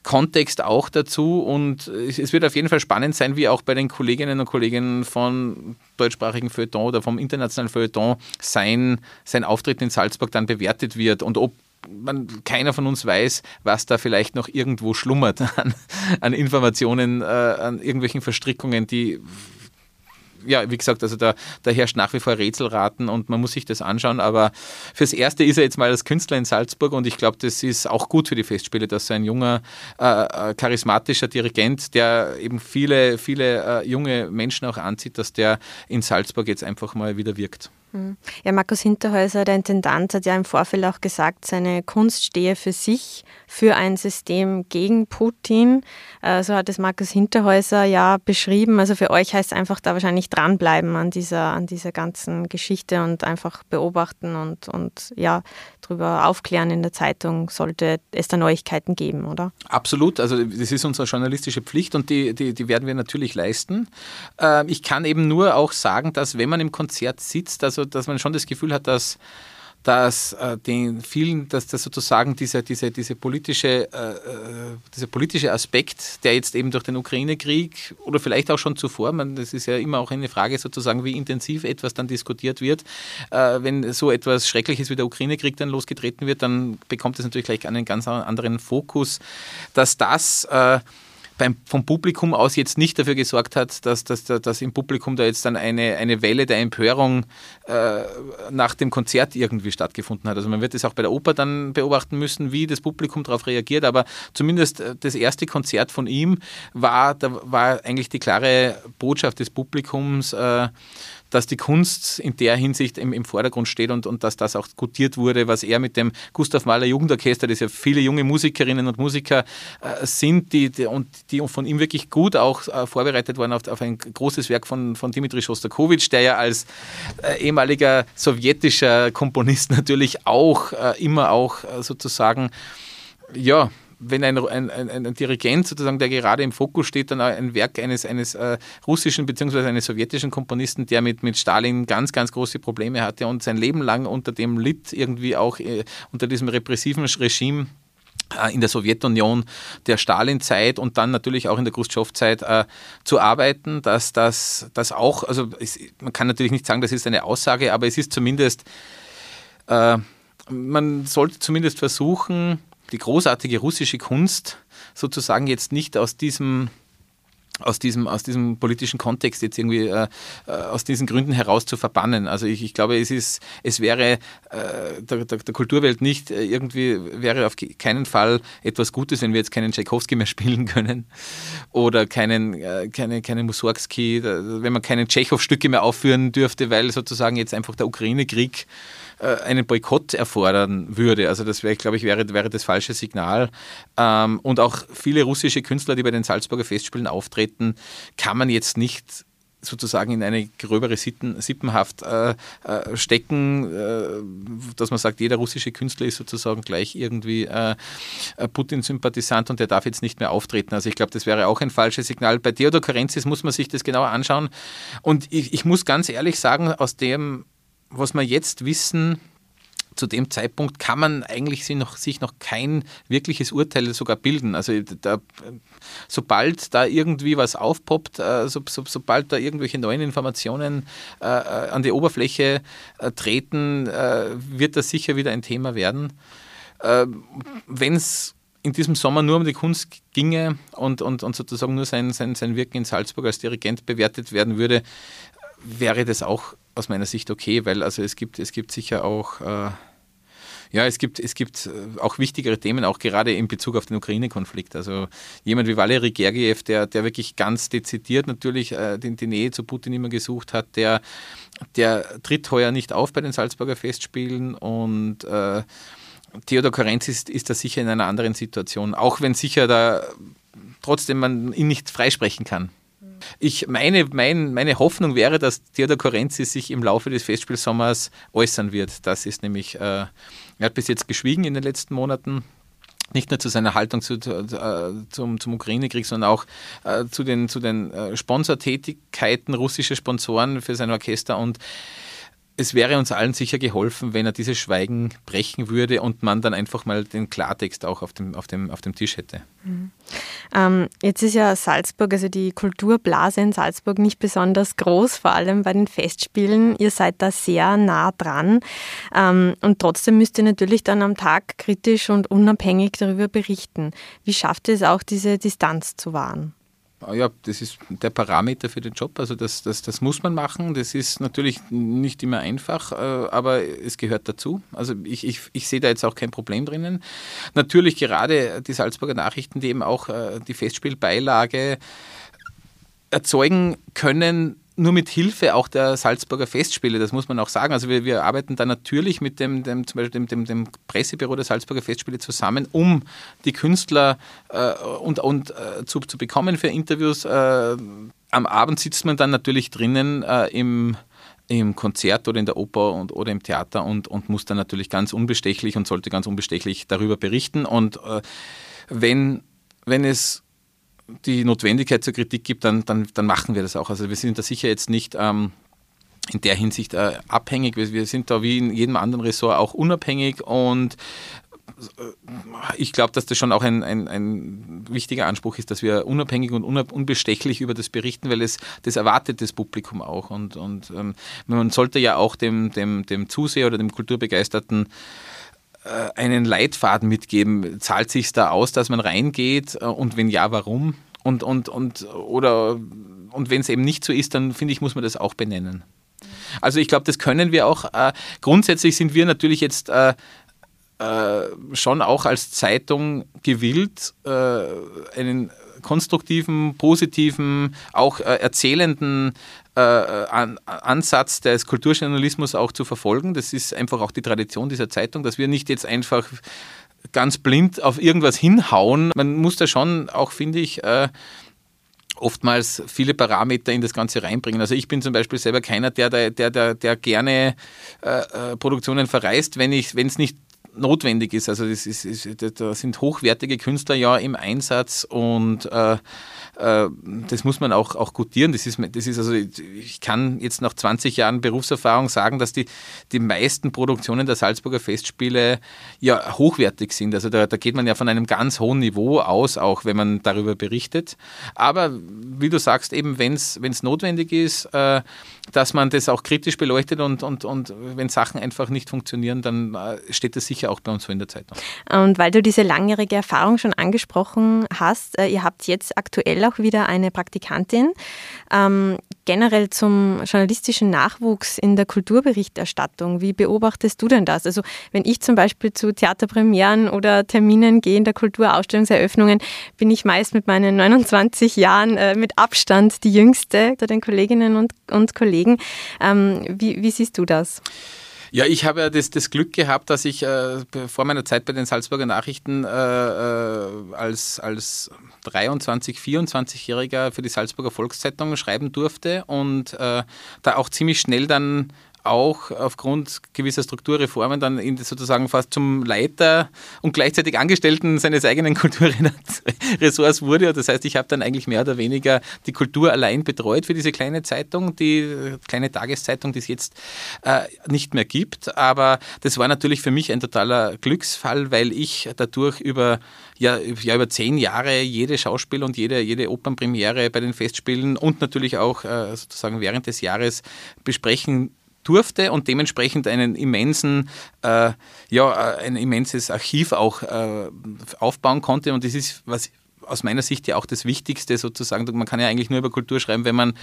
Kontext auch dazu. Und es wird auf jeden Fall spannend sein, wie auch bei den Kolleginnen und Kollegen von deutschsprachigen Feuilleton oder vom internationalen Feuilleton sein, sein Auftritt in Salzburg dann bewertet wird und ob man, keiner von uns weiß, was da vielleicht noch irgendwo schlummert an, an Informationen, äh, an irgendwelchen Verstrickungen, die ja, wie gesagt, also da, da herrscht nach wie vor Rätselraten und man muss sich das anschauen. Aber fürs Erste ist er jetzt mal als Künstler in Salzburg und ich glaube, das ist auch gut für die Festspiele, dass so ein junger, äh, äh, charismatischer Dirigent, der eben viele, viele äh, junge Menschen auch anzieht, dass der in Salzburg jetzt einfach mal wieder wirkt. Hm. Ja, Markus Hinterhäuser, der Intendant, hat ja im Vorfeld auch gesagt, seine Kunst stehe für sich, für ein System gegen Putin. Äh, so hat es Markus Hinterhäuser ja beschrieben. Also für euch heißt es einfach da wahrscheinlich dranbleiben an dieser, an dieser ganzen Geschichte und einfach beobachten und, und ja, darüber aufklären in der Zeitung, sollte es da Neuigkeiten geben, oder? Absolut. Also das ist unsere journalistische Pflicht und die, die, die werden wir natürlich leisten. Ähm, ich kann eben nur auch sagen, dass wenn man im Konzert sitzt, also dass man schon das Gefühl hat, dass dass äh, den vielen, dass das sozusagen dieser, diese, diese politische, äh, äh, dieser politische Aspekt, der jetzt eben durch den Ukraine-Krieg oder vielleicht auch schon zuvor, man, das ist ja immer auch eine Frage sozusagen, wie intensiv etwas dann diskutiert wird. Äh, wenn so etwas Schreckliches wie der Ukraine-Krieg dann losgetreten wird, dann bekommt es natürlich gleich einen ganz anderen Fokus, dass das äh, beim, vom Publikum aus jetzt nicht dafür gesorgt hat, dass, dass, dass im Publikum da jetzt dann eine, eine Welle der Empörung äh, nach dem Konzert irgendwie stattgefunden hat. Also man wird es auch bei der Oper dann beobachten müssen, wie das Publikum darauf reagiert, aber zumindest äh, das erste Konzert von ihm war, da war eigentlich die klare Botschaft des Publikums, äh, dass die Kunst in der Hinsicht im, im Vordergrund steht und, und dass das auch gutiert wurde, was er mit dem Gustav Mahler Jugendorchester, das ja viele junge Musikerinnen und Musiker äh, sind, die, die, und die von ihm wirklich gut auch äh, vorbereitet waren auf, auf, ein großes Werk von, von Dimitri Schostakowitsch, der ja als äh, ehemaliger sowjetischer Komponist natürlich auch äh, immer auch äh, sozusagen ja, wenn ein, ein, ein, Dirigent sozusagen, der gerade im Fokus steht, dann ein Werk eines, eines äh, russischen bzw. eines sowjetischen Komponisten, der mit, mit Stalin ganz, ganz große Probleme hatte und sein Leben lang unter dem litt, irgendwie auch äh, unter diesem repressiven Regime äh, in der Sowjetunion der Stalin-Zeit und dann natürlich auch in der Khrushchev-Zeit äh, zu arbeiten, dass das, das auch, also es, man kann natürlich nicht sagen, das ist eine Aussage, aber es ist zumindest, äh, man sollte zumindest versuchen, die großartige russische Kunst sozusagen jetzt nicht aus diesem aus diesem, aus diesem politischen Kontext jetzt irgendwie äh, äh, aus diesen Gründen heraus zu verbannen. Also ich, ich glaube, es ist, es wäre äh, der, der, der, Kulturwelt nicht äh, irgendwie, wäre auf keinen Fall etwas Gutes, wenn wir jetzt keinen Tchaikovsky mehr spielen können oder keinen, äh, keine, keinen Mussorgsky, wenn man keine Tschechow-Stücke mehr aufführen dürfte, weil sozusagen jetzt einfach der Ukraine-Krieg einen Boykott erfordern würde. Also das wäre, glaube ich, wäre, wäre das falsche Signal. Ähm, und auch viele russische Künstler, die bei den Salzburger Festspielen auftreten, kann man jetzt nicht sozusagen in eine gröbere Sitten, Sippenhaft äh, äh, stecken, äh, dass man sagt, jeder russische Künstler ist sozusagen gleich irgendwie äh, Putin-Sympathisant und der darf jetzt nicht mehr auftreten. Also ich glaube, das wäre auch ein falsches Signal. Bei Theodor Karenzis muss man sich das genauer anschauen. Und ich, ich muss ganz ehrlich sagen, aus dem was wir jetzt wissen, zu dem Zeitpunkt kann man eigentlich sich noch, sich noch kein wirkliches Urteil sogar bilden. Also da, sobald da irgendwie was aufpoppt, äh, so, so, sobald da irgendwelche neuen Informationen äh, äh an die Oberfläche äh, treten, äh, wird das sicher wieder ein Thema werden. Äh, Wenn es in diesem Sommer nur um die Kunst ginge und, und, und sozusagen nur sein, sein, sein Wirken in Salzburg als Dirigent bewertet werden würde, wäre das auch aus meiner Sicht okay, weil also es gibt, es gibt sicher auch äh, ja, es gibt, es gibt äh, auch wichtigere Themen, auch gerade in Bezug auf den Ukraine-Konflikt. Also jemand wie Valery Gergiev, der, der wirklich ganz dezidiert natürlich äh, die, die, Nähe zu Putin immer gesucht hat, der, der tritt heuer nicht auf bei den Salzburger Festspielen und äh, Theodor Karenz ist, ist da sicher in einer anderen Situation, auch wenn sicher da trotzdem man ihn nicht freisprechen kann. Ich meine, mein, meine Hoffnung wäre, dass Theodor Korenzi sich im Laufe des Festspielsommers äußern wird. Das ist nämlich, äh, er hat bis jetzt geschwiegen in den letzten Monaten. Nicht nur zu seiner Haltung zu, äh, zum, zum Ukraine-Krieg, sondern auch äh, zu den, zu den äh, Sponsortätigkeiten russischer Sponsoren für sein Orchester. Und es wäre uns allen sicher geholfen, wenn er dieses Schweigen brechen würde und man dann einfach mal den Klartext auch auf dem, auf dem, auf dem Tisch hätte. Mhm. Ähm, jetzt ist ja Salzburg, also die Kulturblase in Salzburg nicht besonders groß, vor allem bei den Festspielen. Ihr seid da sehr nah dran ähm, und trotzdem müsst ihr natürlich dann am Tag kritisch und unabhängig darüber berichten. Wie schafft ihr es auch, diese Distanz zu wahren? Ja, das ist der Parameter für den Job. Also das, das, das muss man machen. Das ist natürlich nicht immer einfach, äh, aber es gehört dazu. Also ich, ich, ich sehe da jetzt auch kein Problem drinnen. Natürlich gerade die Salzburger Nachrichten, die eben auch äh, die Festspielbeilage erzeugen können, nur mit Hilfe auch der Salzburger Festspiele, das muss man auch sagen. Also wir, wir arbeiten da natürlich mit dem, dem zum Beispiel dem, dem, dem, Pressebüro der Salzburger Festspiele zusammen, um die Künstler äh, und, und äh, zu, zu bekommen für Interviews. Äh, am Abend sitzt man dann natürlich drinnen äh, im im Konzert oder in der Oper und, oder im Theater und, und muss dann natürlich ganz unbestechlich und sollte ganz unbestechlich darüber berichten. Und äh, wenn, wenn es die Notwendigkeit zur Kritik gibt, dann, dann, dann machen wir das auch. Also wir sind da sicher jetzt nicht ähm, in der Hinsicht äh, abhängig. Wir, wir, sind da wie in jedem anderen Ressort auch unabhängig und äh, ich glaube, dass das schon auch ein, ein, ein, wichtiger Anspruch ist, dass wir unabhängig und unbestechlich über das berichten, weil es das erwartet das Publikum auch. Und, und ähm, man sollte ja auch dem, dem, dem Zuseher oder dem Kulturbegeisterten einen Leitfaden mitgeben? Zahlt sich da aus, dass man reingeht? Äh, und wenn ja, warum? Und, und, und, oder, und wenn es eben nicht so ist, dann finde ich, muss man das auch benennen. Also ich glaube, das können wir auch. Äh, grundsätzlich sind wir natürlich jetzt äh, äh, schon auch als Zeitung gewillt, äh, einen konstruktiven, positiven, auch erzählenden äh, an, Ansatz des Kulturjournalismus auch zu verfolgen. Das ist einfach auch die Tradition dieser Zeitung, dass wir nicht jetzt einfach ganz blind auf irgendwas hinhauen. Man muss da schon auch, finde ich, äh, oftmals viele Parameter in das Ganze reinbringen. Also ich bin zum Beispiel selber keiner, der, der, der, der gerne äh, äh Produktionen verreist, wenn es nicht notwendig ist. Also das ist, ist, da sind hochwertige Künstler ja im Einsatz und äh, äh, das muss man auch, auch gutieren. Das ist, das ist also, ich kann jetzt nach 20 Jahren Berufserfahrung sagen, dass die, die meisten Produktionen der Salzburger Festspiele ja hochwertig sind. Also da, da geht man ja von einem ganz hohen Niveau aus, auch wenn man darüber berichtet. Aber wie du sagst, eben wenn es notwendig ist, äh, dass man das auch kritisch beleuchtet und, und, und wenn Sachen einfach nicht funktionieren, dann äh, steht das sicher auch bei uns so in der Zeitung. Und weil du diese langjährige Erfahrung schon angesprochen hast, äh, ihr habt jetzt aktuell auch wieder eine Praktikantin. Ähm, generell zum journalistischen Nachwuchs in der Kulturberichterstattung, wie beobachtest du denn das? Also wenn ich zum Beispiel zu Theaterpremieren oder Terminen gehe in der Kulturausstellungseröffnungen, bin ich meist mit meinen 29 Jahren äh, mit Abstand die jüngste unter den Kolleginnen und, und Kollegen. Ähm, wie, wie siehst du das? Ja, ich habe ja das, das Glück gehabt, dass ich äh, vor meiner Zeit bei den Salzburger Nachrichten äh, äh als, als 23, 24-Jähriger für die Salzburger Volkszeitung schreiben durfte und äh, da auch ziemlich schnell dann auch aufgrund gewisser Strukturreformen dann sozusagen fast zum Leiter und gleichzeitig Angestellten seines eigenen Kulturressorts wurde. Das heißt, ich habe dann eigentlich mehr oder weniger die Kultur allein betreut für diese kleine Zeitung, die kleine Tageszeitung, die es jetzt äh, nicht mehr gibt. Aber das war natürlich für mich ein totaler Glücksfall, weil ich dadurch über, ja, ja, über zehn Jahre jede Schauspiel- und jede, jede Opernpremiere bei den Festspielen und natürlich auch äh, sozusagen während des Jahres besprechen durfte und dementsprechend einen immensen, äh, ja, äh, ein immenses Archiv auch äh, aufbauen konnte. Und das ist, was aus meiner Sicht ja auch das Wichtigste sozusagen. Man kann ja eigentlich nur über Kultur schreiben, wenn man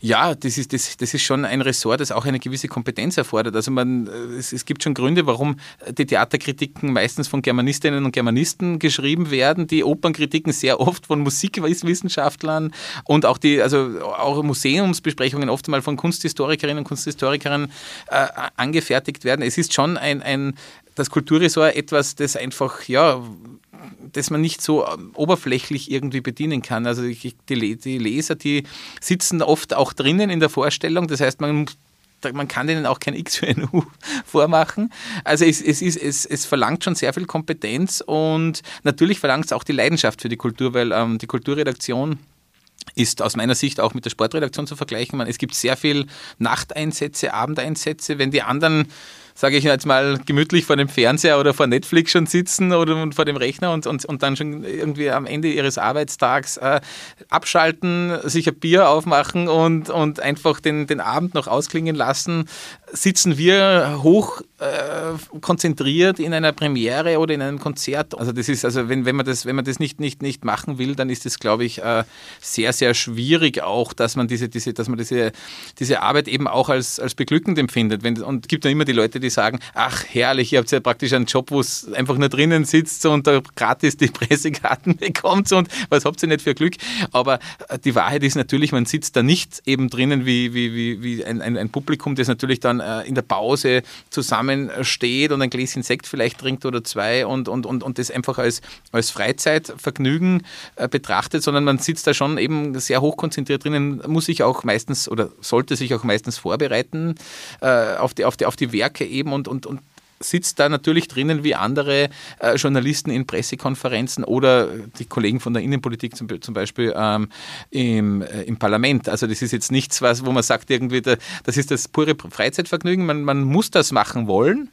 ja, das ist, das, das ist schon ein Ressort, das auch eine gewisse Kompetenz erfordert. Also man, es, es gibt schon Gründe, warum die Theaterkritiken meistens von Germanistinnen und Germanisten geschrieben werden, die Opernkritiken sehr oft von Musikwissenschaftlern und auch die, also auch Museumsbesprechungen oft mal von Kunsthistorikerinnen und Kunsthistorikern äh, angefertigt werden. Es ist schon ein, ein das Kulturressort etwas, das einfach, ja, das man nicht so ähm, oberflächlich irgendwie bedienen kann. Also die, die Leser, die sitzen oft auch drinnen in der Vorstellung. Das heißt, man man kann denen auch kein X für ein U vormachen. Also es, es, ist, es, es verlangt schon sehr viel Kompetenz und natürlich verlangt es auch die Leidenschaft für die Kultur, weil ähm, die Kulturredaktion ist aus meiner Sicht auch mit der Sportredaktion zu vergleichen. es gibt sehr viel Nachteinsätze, Abendeinsätze. Wenn die anderen sage ich jetzt mal, gemütlich vor dem Fernseher oder vor Netflix schon sitzen oder vor dem Rechner und, und, und dann schon irgendwie am Ende ihres Arbeitstags äh, abschalten, sich ein Bier aufmachen und, und einfach den, den Abend noch ausklingen lassen, sitzen wir hoch äh, konzentriert in einer Premiere oder in einem Konzert. Also das ist, also wenn, wenn man das, wenn man das nicht, nicht, nicht machen will, dann ist es, glaube ich, äh, sehr, sehr schwierig auch, dass man diese, diese, dass man diese, diese Arbeit eben auch als, als beglückend empfindet. Wenn, und es gibt ja immer die Leute, die sagen, ach herrlich, ihr habt ja praktisch einen Job, wo es einfach nur drinnen sitzt und da gratis die Pressekarten bekommt und was habt ihr nicht für Glück. Aber äh, die Wahrheit ist natürlich, man sitzt da nicht eben drinnen wie, wie, wie, wie ein, ein, ein Publikum, das natürlich dann äh, in der Pause zusammensteht und ein Gläschen Sekt vielleicht trinkt oder zwei und, und, und, und das einfach als, als Freizeitvergnügen äh, betrachtet, sondern man sitzt da schon eben sehr hoch konzentriert drinnen, muss sich auch meistens oder sollte sich auch meistens vorbereiten äh, auf, die, auf, die, auf die Werke eben und, und, und sitzt da natürlich drinnen wie andere äh, Journalisten in Pressekonferenzen oder die Kollegen von der Innenpolitik zum, zum Beispiel ähm, im, äh, im Parlament. Also das ist jetzt nichts, was, wo man sagt, irgendwie, da, das ist das pure Freizeitvergnügen. Man, man muss das machen wollen.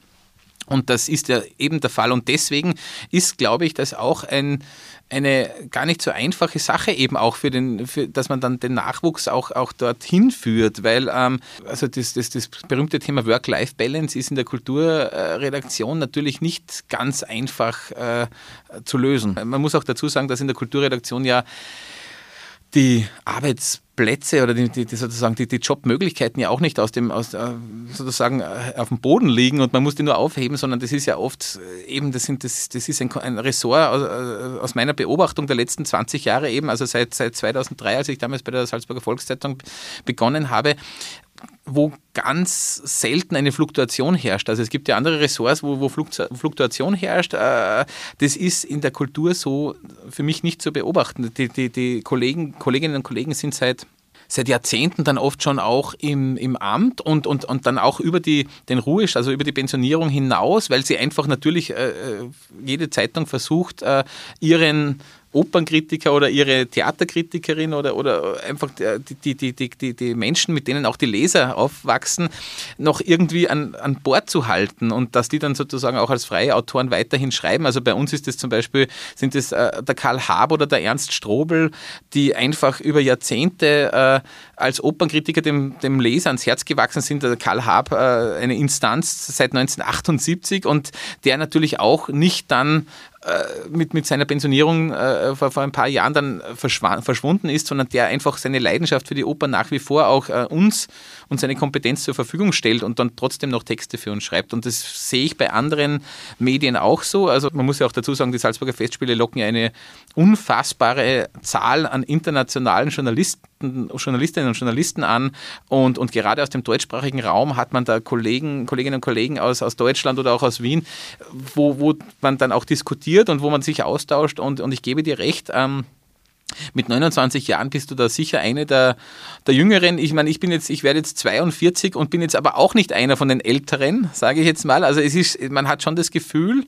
Und das ist ja eben der Fall. Und deswegen ist, glaube ich, das auch ein, eine gar nicht so einfache Sache eben auch für den, für, dass man dann den Nachwuchs auch, auch dorthin führt, weil ähm, also das, das, das berühmte Thema Work-Life-Balance ist in der Kulturredaktion natürlich nicht ganz einfach äh, zu lösen. Man muss auch dazu sagen, dass in der Kulturredaktion ja die Arbeitsplätze oder die, die, sozusagen die, die, Jobmöglichkeiten ja auch nicht aus dem aus, äh, sozusagen äh, auf dem Boden liegen und man muss die nur aufheben, sondern das ist ja oft äh, eben das sind das, das ist ein, ein Ressort aus, aus, meiner Beobachtung der letzten 20 Jahre eben, also seit seit 2003, als ich damals bei der Salzburger Volkszeitung begonnen habe, wo ganz selten eine Fluktuation herrscht. Also es gibt ja andere Ressorts, wo, wo Fluktuation herrscht. Äh, das ist in der Kultur so für mich nicht zu beobachten. Die, die, die Kollegen, Kolleginnen und Kollegen sind seit seit Jahrzehnten dann oft schon auch im, im Amt und, und, und dann auch über die, den Ruhestand, also über die Pensionierung hinaus, weil sie einfach natürlich äh, äh jede Zeitung versucht, äh, ihren Opernkritiker oder ihre Theaterkritikerin oder, oder einfach die, die, die, die, die Menschen, mit denen auch die Leser aufwachsen, noch irgendwie an, an Bord zu halten und dass die dann sozusagen auch als freie Autoren weiterhin schreiben. Also bei uns ist es zum Beispiel, sind es äh, der Karl Haab oder der Ernst Strobel, die einfach über Jahrzehnte äh, als Opernkritiker dem, dem Leser ans Herz gewachsen sind. Der Karl Haab, äh, eine Instanz seit 1978 und der natürlich auch nicht dann äh, mit, mit seiner Pensionierung äh, vor, vor ein paar Jahren dann verschwunden ist, sondern der einfach seine Leidenschaft für die Oper nach wie vor auch äh, uns und seine Kompetenz zur Verfügung stellt und dann trotzdem noch Texte für uns schreibt. Und das sehe ich bei anderen Medien auch so. Also man muss ja auch dazu sagen, die Salzburger Festspiele locken ja eine unfassbare Zahl an internationalen Journalisten, Journalistinnen und Journalisten an. Und, und gerade aus dem deutschsprachigen Raum hat man da Kollegen, Kolleginnen und Kollegen aus, aus Deutschland oder auch aus Wien, wo, wo man dann auch diskutiert und wo man sich austauscht. Und, und ich gebe dir recht, ähm, mit 29 Jahren bist du da sicher eine der, der Jüngeren. Ich meine, ich bin jetzt, ich werde jetzt 42 und bin jetzt aber auch nicht einer von den Älteren, sage ich jetzt mal. Also es ist, man hat schon das Gefühl,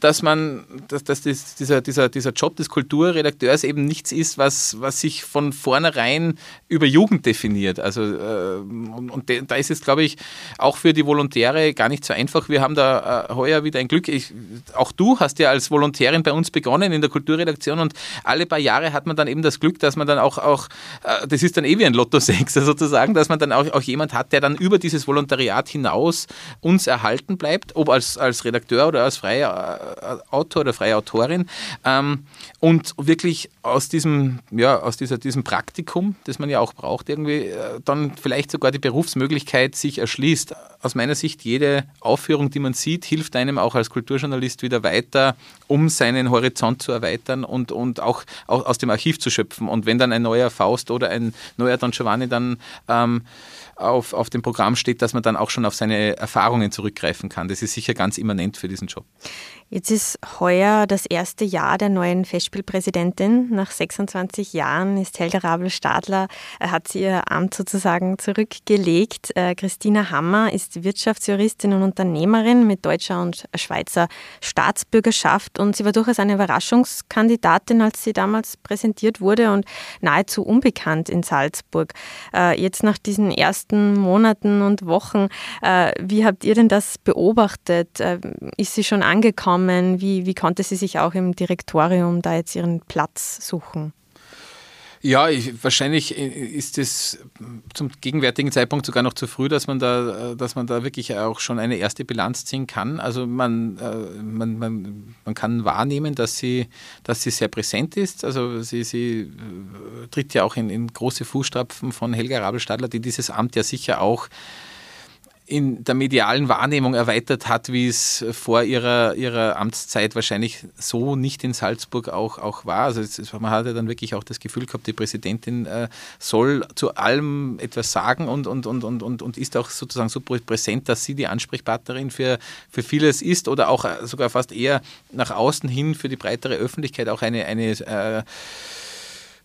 dass man, dass, dass das, dieser, dieser, dieser Job des Kulturredakteurs eben nichts ist, was, was sich von vornherein über Jugend definiert. Also äh, und, und da ist es, glaube ich, auch für die Volontäre gar nicht so einfach. Wir haben da äh, heuer wieder ein Glück. Ich, auch du hast ja als Volontärin bei uns begonnen in der Kulturredaktion und alle paar Jahre hat man dann eben das Glück, dass man dann auch, auch äh, das ist dann eh wie ein Lotto-Sechser sozusagen, dass man dann auch, auch jemand hat, der dann über dieses Volontariat hinaus uns erhalten bleibt, ob als, als Redakteur oder als freier äh, Autor oder freie Autorin ähm, und wirklich aus diesem, ja, aus dieser, diesem Praktikum, das man ja auch braucht, irgendwie äh, dann vielleicht sogar die Berufsmöglichkeit sich erschließt. Aus meiner Sicht, jede Aufführung, die man sieht, hilft einem auch als Kulturjournalist wieder weiter, um seinen Horizont zu erweitern und, und auch, auch aus dem Archiv zu schöpfen. Und wenn dann ein neuer Faust oder ein neuer Don Giovanni dann ähm, auf, auf dem Programm steht, dass man dann auch schon auf seine Erfahrungen zurückgreifen kann. Das ist sicher ganz immanent für diesen Job. Jetzt ist heuer das erste Jahr der neuen Festspielpräsidentin. Nach 26 Jahren ist Helga Rabel-Stadler, äh, hat sie ihr Amt sozusagen zurückgelegt. Äh, Christina Hammer ist Wirtschaftsjuristin und Unternehmerin mit deutscher und Schweizer Staatsbürgerschaft und sie war durchaus eine Überraschungskandidatin, als sie damals präsentiert wurde und nahezu unbekannt in Salzburg. Äh, jetzt nach diesen ersten Monaten und Wochen, wie habt ihr denn das beobachtet? Ist sie schon angekommen? gekommen? Wie, wie konnte sie sich auch im Direktorium da jetzt ihren Platz suchen? Ja, ich, wahrscheinlich ist es zum gegenwärtigen Zeitpunkt sogar noch zu früh, dass man da, dass man da wirklich auch schon eine erste Bilanz ziehen kann. Also man, äh, man, man, man kann wahrnehmen, dass sie, dass sie sehr präsent ist. Also sie, sie äh, tritt ja auch in, in große Fußstapfen von Helga Rabelstadler, die dieses Amt ja sicher auch in der medialen Wahrnehmung erweitert hat, wie es vor ihrer, ihrer Amtszeit wahrscheinlich so nicht in Salzburg auch, auch war. Also es, man hatte dann wirklich auch das Gefühl gehabt, die Präsidentin äh, soll zu allem etwas sagen und, und, und, und, und, und ist auch sozusagen so präsent, dass sie die Ansprechpartnerin für, für vieles ist oder auch sogar fast eher nach außen hin für die breitere Öffentlichkeit auch eine, eine äh,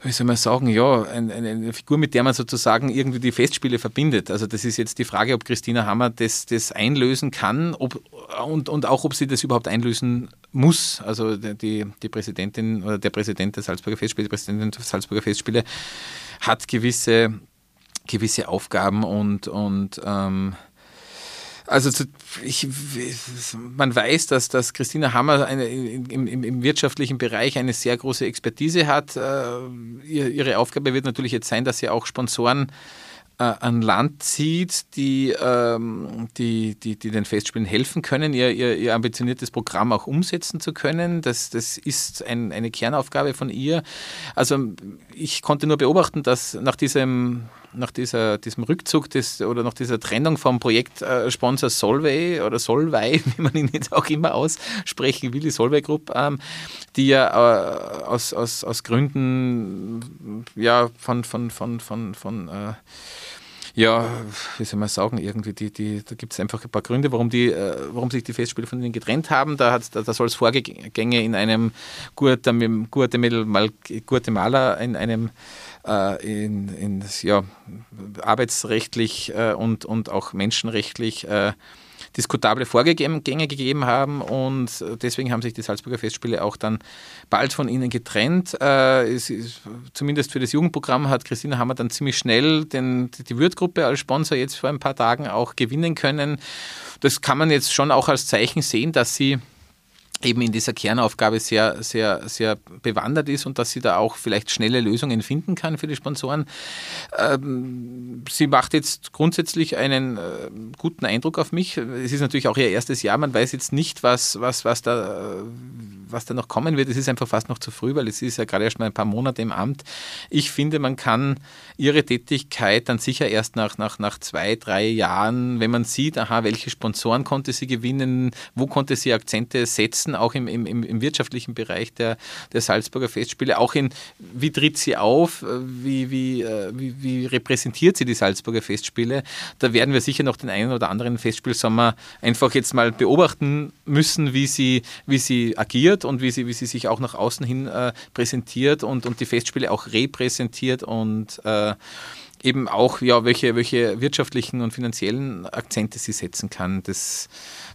wie soll man sagen, ja, eine, eine, Figur, mit der man sozusagen irgendwie die Festspiele verbindet. Also das ist jetzt die Frage, ob Christina Hammer das, das einlösen kann ob, und, und auch, ob sie das überhaupt einlösen muss. Also die, die Präsidentin oder der Präsident der Salzburger Festspiele, die Präsidentin der Salzburger Festspiele hat gewisse, gewisse Aufgaben und, und ähm, also zu, ich, man weiß, dass, dass Christina Hammer eine, im, im, im, wirtschaftlichen Bereich eine sehr große Expertise hat. Äh, ihre Aufgabe wird natürlich jetzt sein, dass sie auch Sponsoren äh, an Land zieht, die, ähm, die, die, die den Festspielen helfen können, ihr, ihr, ihr ambitioniertes Programm auch umsetzen zu können. Das, das ist ein, eine Kernaufgabe von ihr. Also ich konnte nur beobachten, dass nach diesem nach dieser, diesem Rückzug des, oder nach dieser Trennung vom Projektsponsor Solvay oder Solvay, wie man ihn jetzt auch immer aussprechen will, die Solvay Group, ähm, die ja äh, aus, aus, aus Gründen ja, von, von, von, von, von äh, ja, wie soll man sagen, irgendwie, die, die, da gibt es einfach ein paar Gründe, warum, die, äh, warum sich die Festspiele von ihnen getrennt haben. Da, da, da soll es Vorgänge in einem Guatemala, in einem äh, in, in, ja, arbeitsrechtlich äh, und, und auch menschenrechtlich diskutable Vorgänge gegeben haben und deswegen haben sich die Salzburger Festspiele auch dann bald von ihnen getrennt. Ist, zumindest für das Jugendprogramm hat Christina Hammer dann ziemlich schnell den, die Würtgruppe als Sponsor jetzt vor ein paar Tagen auch gewinnen können. Das kann man jetzt schon auch als Zeichen sehen, dass sie eben in dieser Kernaufgabe sehr, sehr, sehr bewandert ist und dass sie da auch vielleicht schnelle Lösungen finden kann für die Sponsoren. Ähm, sie macht jetzt grundsätzlich einen äh, guten Eindruck auf mich. Es ist natürlich auch ihr erstes Jahr. Man weiß jetzt nicht, was, was, was, da, was da noch kommen wird. Es ist einfach fast noch zu früh, weil es ist ja gerade erst mal ein paar Monate im Amt. Ich finde, man kann ihre Tätigkeit dann sicher erst nach, nach, nach zwei, drei Jahren, wenn man sieht, aha, welche Sponsoren konnte sie gewinnen, wo konnte sie Akzente setzen, auch im, im, im wirtschaftlichen Bereich der, der Salzburger Festspiele, auch in, wie tritt sie auf, wie, wie, äh, wie, wie repräsentiert sie die Salzburger Festspiele. Da werden wir sicher noch den einen oder anderen Festspielsommer einfach jetzt mal beobachten müssen, wie sie, wie sie agiert und wie sie, wie sie sich auch nach außen hin äh, präsentiert und, und die Festspiele auch repräsentiert und äh, Yeah. Eben auch, ja, welche, welche wirtschaftlichen und finanziellen Akzente sie setzen kann. Das,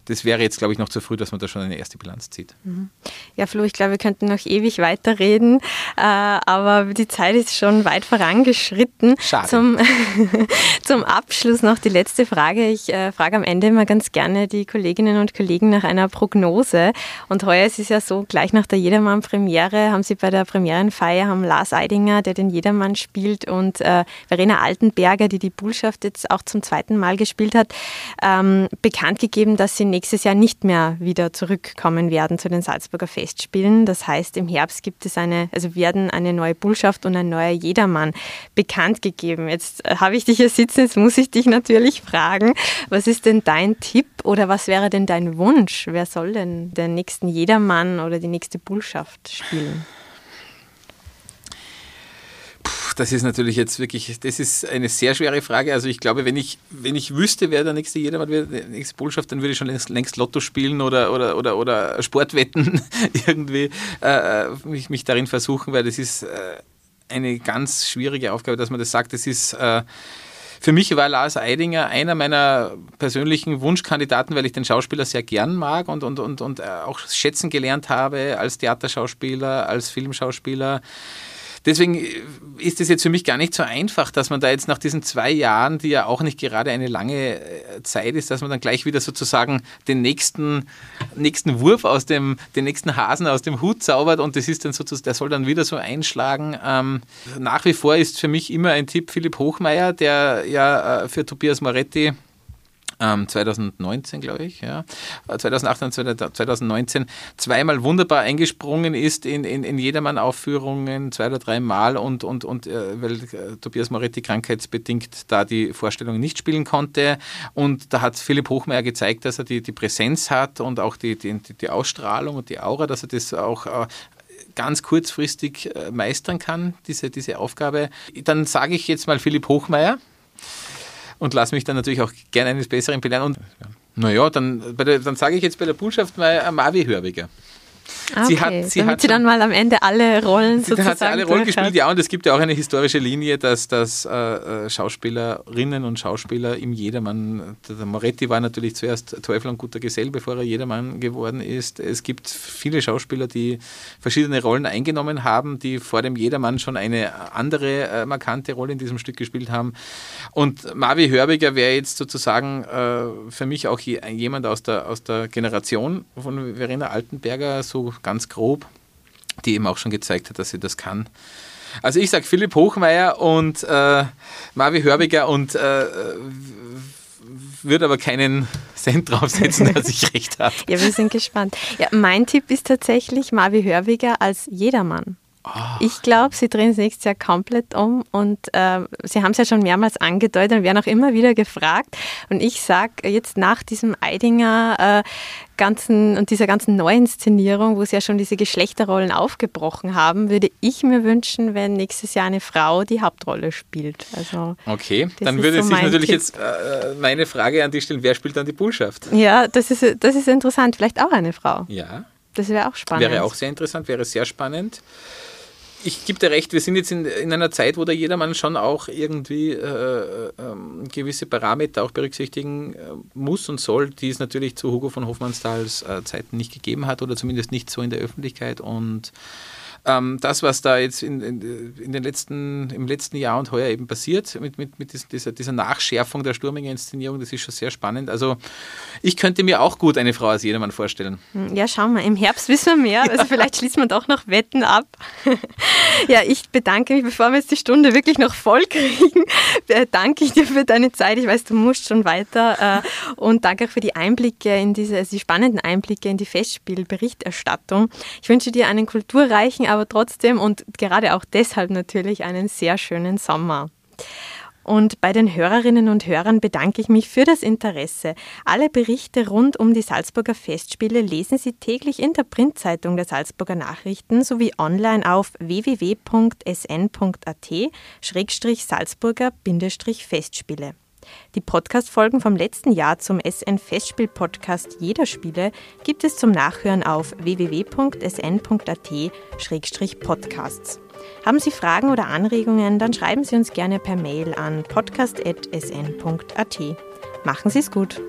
das wäre jetzt, glaube ich, noch zu früh, dass man da schon eine erste Bilanz zieht. Mhm. Ja, Flo, ich glaube, wir könnten noch ewig weiterreden, äh, aber die Zeit ist schon weit vorangeschritten. Schade. Zum, zum Abschluss noch die letzte Frage. Ich äh, frage am Ende immer ganz gerne die Kolleginnen und Kollegen nach einer Prognose. Und heuer ist es ja so, gleich nach der Jedermann-Premiere haben sie bei der Premierenfeier haben Lars Eidinger, der den Jedermann spielt, und äh, Verena Altenberger, die die Bullschaft jetzt auch zum zweiten Mal gespielt hat, ähm, bekannt gegeben, dass sie nächstes Jahr nicht mehr wieder zurückkommen werden zu den Salzburger Festspielen. Das heißt, im Herbst gibt es eine, also werden eine neue Bullschaft und ein neuer Jedermann bekannt gegeben. Jetzt äh, habe ich dich hier sitzen, jetzt muss ich dich natürlich fragen, was ist denn dein Tipp oder was wäre denn dein Wunsch? Wer soll denn den nächsten Jedermann oder die nächste Bullschaft spielen? Das ist natürlich jetzt wirklich, das ist eine sehr schwere Frage. Also ich glaube, wenn ich, wenn ich wüsste, wer der nächste Jedermann wäre, der nächste Botschaft, dann würde ich schon längst, längst Lotto spielen oder, oder, oder, oder Sportwetten irgendwie äh, mich, mich darin versuchen, weil das ist äh, eine ganz schwierige Aufgabe, dass man das sagt. Das ist äh, für mich war Lars Eidinger einer meiner persönlichen Wunschkandidaten, weil ich den Schauspieler sehr gern mag und, und, und, und auch schätzen gelernt habe als Theaterschauspieler, als Filmschauspieler. Deswegen ist es jetzt für mich gar nicht so einfach, dass man da jetzt nach diesen zwei Jahren, die ja auch nicht gerade eine lange äh, Zeit ist, dass man dann gleich wieder sozusagen den nächsten, nächsten Wurf aus dem, den nächsten Hasen aus dem Hut zaubert und das ist dann sozusagen, der soll dann wieder so einschlagen. Ähm, nach wie vor ist für mich immer ein Tipp Philipp Hochmeier, der ja äh, für Tobias Moretti 2019, ähm, glaube ich, ja, 2018 und 2019 zweimal wunderbar eingesprungen ist in, in, in Jedermann-Aufführungen, zwei oder drei Mal und, und, und äh, weil äh, Tobias Moretti krankheitsbedingt da die Vorstellung nicht spielen konnte. Und da hat Philipp Hochmeier gezeigt, dass er die, die Präsenz hat und auch die, die, die Ausstrahlung und die Aura, dass er das auch äh, ganz kurzfristig meistern kann, diese, diese Aufgabe. Dann sage ich jetzt mal Philipp Hochmeier und lasse mich dann natürlich auch gerne eines Besseren belehren. Und naja, dann, dann sage ich jetzt bei der Botschaft mal Mavi Hörbiger. Ah, sie hat, sie Damit hat sie dann mal am Ende alle Rollen sie sozusagen hat sie alle Rollen gespielt, ja, und es gibt ja auch eine historische Linie, dass, dass äh, äh, Schauspielerinnen und Schauspieler im Jedermann, der Moretti war natürlich zuerst Teufel und guter Gesell, bevor er Jedermann geworden ist. Es gibt viele Schauspieler, die verschiedene Rollen eingenommen haben, die vor dem Jedermann schon eine andere äh, markante Rolle in diesem Stück gespielt haben. Und Marvi Hörbiger wäre jetzt sozusagen äh, für mich auch je, jemand aus der, aus der Generation von Verena Altenberger, so ganz grob, die eben auch schon gezeigt hat, dass sie das kann. Also ich sage Philipp Hochmeier und äh, Marvi Hörbiger und äh, würde aber keinen Cent draufsetzen, dass ich recht habe. ja, wir sind gespannt. Ja, mein Tipp ist tatsächlich Marvi Hörbiger als Jedermann. Ich glaube, sie drehen es nächstes Jahr komplett um und äh, sie haben es ja schon mehrmals angedeutet und werden auch immer wieder gefragt. Und ich sage jetzt nach diesem Eidinger äh, ganzen und dieser ganzen Neuinszenierung, wo sie ja schon diese Geschlechterrollen aufgebrochen haben, würde ich mir wünschen, wenn nächstes Jahr eine Frau die Hauptrolle spielt. Also, okay, dann würde so sich natürlich Tipp. jetzt äh, meine Frage an dich stellen, wer spielt dann die Bullschaft? Ja, das ist, das ist interessant. Vielleicht auch eine Frau. Ja. Das wäre auch spannend. Wäre auch sehr interessant, wäre sehr spannend ich gebe dir recht, wir sind jetzt in, in, einer Zeit, wo da jedermann schon auch irgendwie äh, äh, gewisse Parameter auch berücksichtigen äh, muss und soll, die es natürlich zu Hugo von Hofmannsthals äh, Zeiten nicht gegeben hat oder zumindest nicht so in der Öffentlichkeit. Und ähm, das, was da jetzt in, in, in, den letzten, im letzten Jahr und heuer eben passiert, mit, mit, mit dieser, dieser Nachschärfung der Sturminger Inszenierung, das ist schon sehr spannend. Also ich könnte mir auch gut eine Frau als jedermann vorstellen. Hm, ja, schauen wir. Im Herbst wissen wir mehr. Ja. Also vielleicht schließt man doch noch Wetten ab. ja, ich bedanke mich, bevor wir jetzt die Stunde wirklich noch voll kriegen, äh, danke ich dir für deine Zeit. Ich weiß, du musst schon weiter. Äh, und danke auch für die Einblicke in diese, also die spannenden Einblicke in die Festspielberichterstattung. Ich wünsche dir einen kulturreichen, aber trotzdem und gerade auch deshalb natürlich einen sehr schönen Sommer. Und bei den Hörerinnen und Hörern bedanke ich mich für das Interesse. Alle Berichte rund um die Salzburger Festspiele lesen Sie täglich in der Printzeitung der Salzburger Nachrichten sowie online auf www.sn.at-salzburger-festspiele. Die Podcast-Folgen vom letzten Jahr zum SN-Festspiel-Podcast Jeder Spiele gibt es zum Nachhören auf www.sn.at-podcasts. Haben Sie Fragen oder Anregungen, dann schreiben Sie uns gerne per Mail an podcast.sn.at. Machen Sie es gut.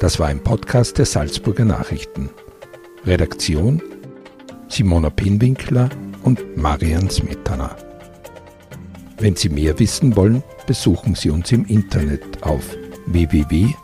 Das war ein Podcast der Salzburger Nachrichten. Redaktion Simona Pinwinkler und Marian Smetana. Wenn Sie mehr wissen wollen, besuchen Sie uns im Internet auf www.sn.at.